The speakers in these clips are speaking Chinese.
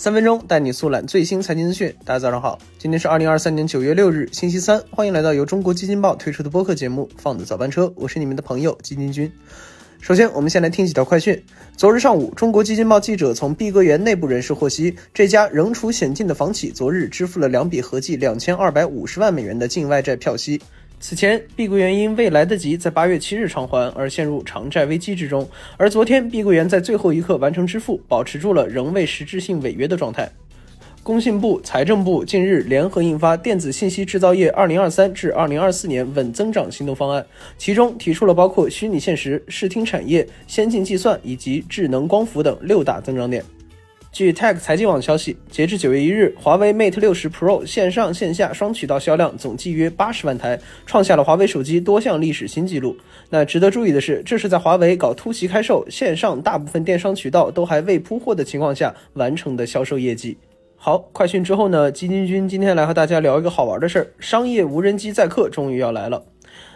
三分钟带你速览最新财经资讯。大家早上好，今天是二零二三年九月六日，星期三。欢迎来到由中国基金报推出的播客节目《放的早班车》，我是你们的朋友基金君。首先，我们先来听几条快讯。昨日上午，中国基金报记者从碧桂园内部人士获悉，这家仍处险境的房企昨日支付了两笔合计两千二百五十万美元的境外债票息。此前，碧桂园因未来得及在八月七日偿还而陷入偿债危机之中，而昨天碧桂园在最后一刻完成支付，保持住了仍未实质性违约的状态。工信部、财政部近日联合印发《电子信息制造业二零二三至二零二四年稳增长行动方案》，其中提出了包括虚拟现实、视听产业、先进计算以及智能光伏等六大增长点。据 Tech 财经网消息，截至九月一日，华为 Mate 六十 Pro 线上线下双渠道销量总计约八十万台，创下了华为手机多项历史新纪录。那值得注意的是，这是在华为搞突袭开售、线上大部分电商渠道都还未铺货的情况下完成的销售业绩。好，快讯之后呢，基金君今天来和大家聊一个好玩的事儿：商业无人机载客终于要来了。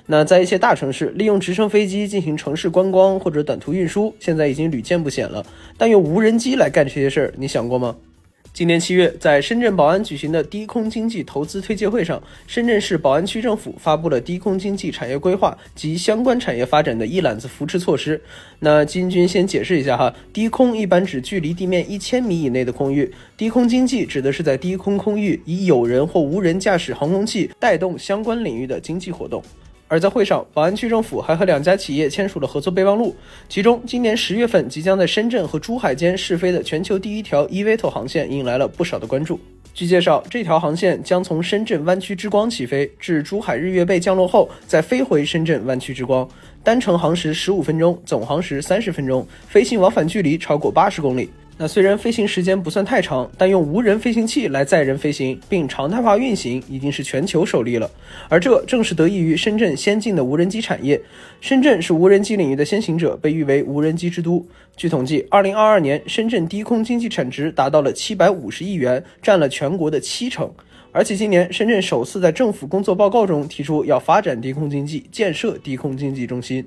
那在一些大城市，利用直升飞机进行城市观光或者短途运输，现在已经屡见不鲜了。但用无人机来干这些事儿，你想过吗？今年七月，在深圳宝安举行的低空经济投资推介会上，深圳市宝安区政府发布了低空经济产业规划及相关产业发展的一揽子扶持措施。那金军先解释一下哈，低空一般指距离地面一千米以内的空域，低空经济指的是在低空空域以有人或无人驾驶航空器带动相关领域的经济活动。而在会上，宝安区政府还和两家企业签署了合作备忘录。其中，今年十月份即将在深圳和珠海间试飞的全球第一条 eVTOL 航线引来了不少的关注。据介绍，这条航线将从深圳湾区之光起飞，至珠海日月贝降落后，再飞回深圳湾区之光。单程航时十五分钟，总航时三十分钟，飞行往返距离超过八十公里。那虽然飞行时间不算太长，但用无人飞行器来载人飞行并常态化运行，已经是全球首例了。而这正是得益于深圳先进的无人机产业。深圳是无人机领域的先行者，被誉为无人机之都。据统计，二零二二年深圳低空经济产值达到了七百五十亿元，占了全国的七成。而且今年深圳首次在政府工作报告中提出要发展低空经济，建设低空经济中心。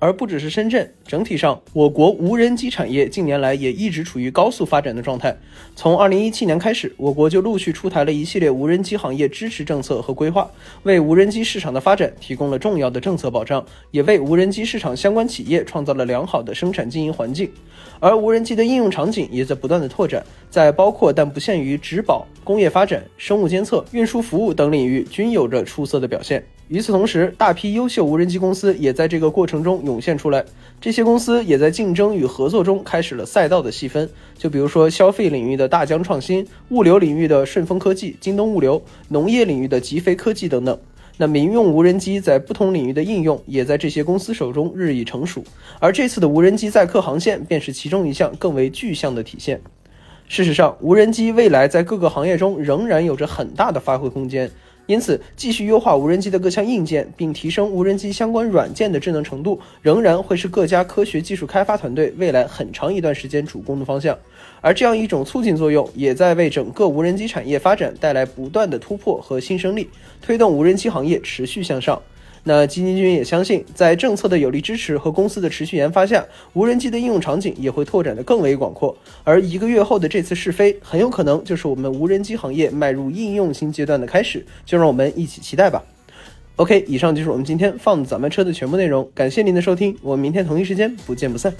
而不只是深圳，整体上，我国无人机产业近年来也一直处于高速发展的状态。从二零一七年开始，我国就陆续出台了一系列无人机行业支持政策和规划，为无人机市场的发展提供了重要的政策保障，也为无人机市场相关企业创造了良好的生产经营环境。而无人机的应用场景也在不断的拓展，在包括但不限于植保、工业发展、生物监测、运输服务等领域均有着出色的表现。与此同时，大批优秀无人机公司也在这个过程中涌现出来。这些公司也在竞争与合作中开始了赛道的细分。就比如说消费领域的大疆创新、物流领域的顺丰科技、京东物流、农业领域的极飞科技等等。那民用无人机在不同领域的应用也在这些公司手中日益成熟。而这次的无人机载客航线便是其中一项更为具象的体现。事实上，无人机未来在各个行业中仍然有着很大的发挥空间。因此，继续优化无人机的各项硬件，并提升无人机相关软件的智能程度，仍然会是各家科学技术开发团队未来很长一段时间主攻的方向。而这样一种促进作用，也在为整个无人机产业发展带来不断的突破和新生力，推动无人机行业持续向上。那基金君也相信，在政策的有力支持和公司的持续研发下，无人机的应用场景也会拓展得更为广阔。而一个月后的这次试飞，很有可能就是我们无人机行业迈入应用新阶段的开始。就让我们一起期待吧。OK，以上就是我们今天放咱们车的全部内容，感谢您的收听，我们明天同一时间不见不散。